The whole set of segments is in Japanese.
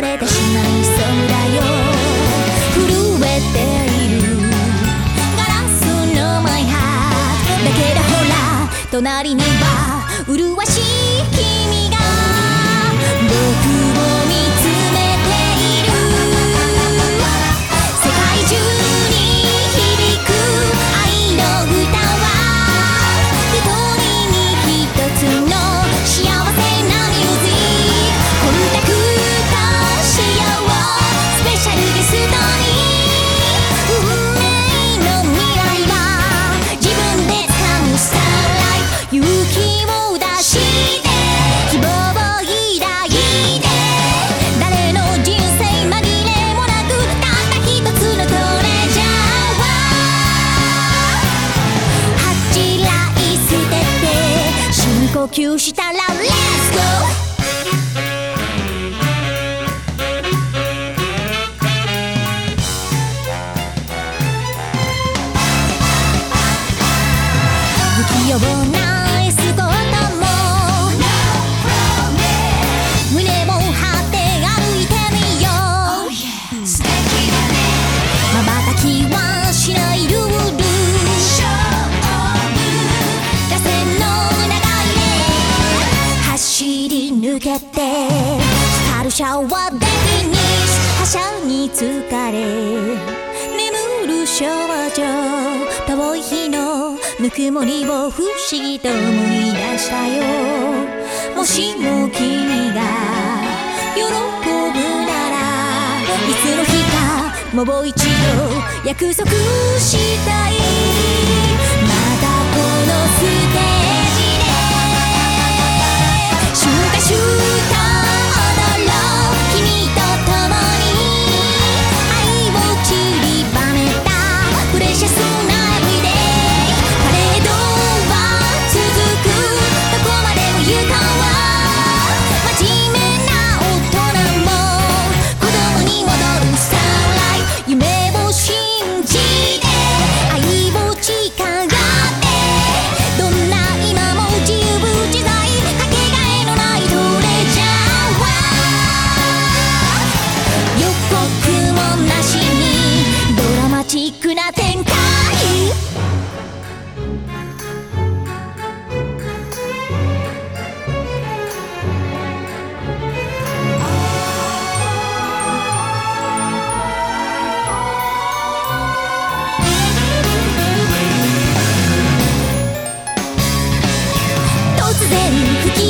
れてしまいそうだよ。震えている。ガラスのマイハー。トだけどほら隣には麗しい君。球したらレッツゴー不器用なけてカルシャワーベビに覇者に疲れ眠る少女遠い日のぬくもりを不思議と思い出したよ。もしも君が喜ぶならいつの日かもう一度約束したい。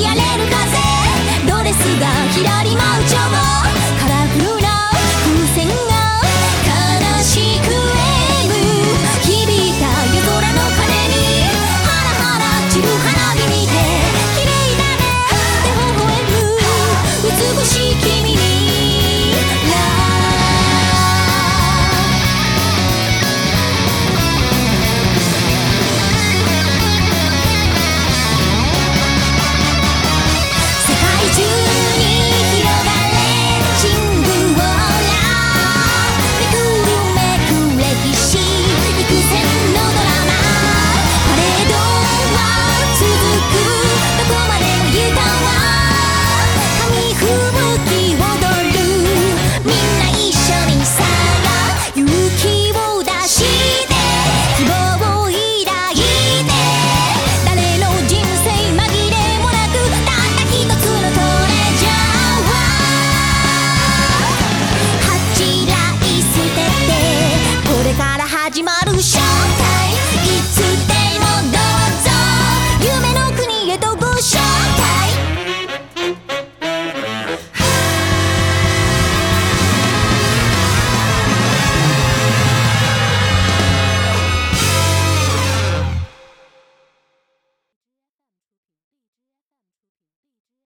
やれるか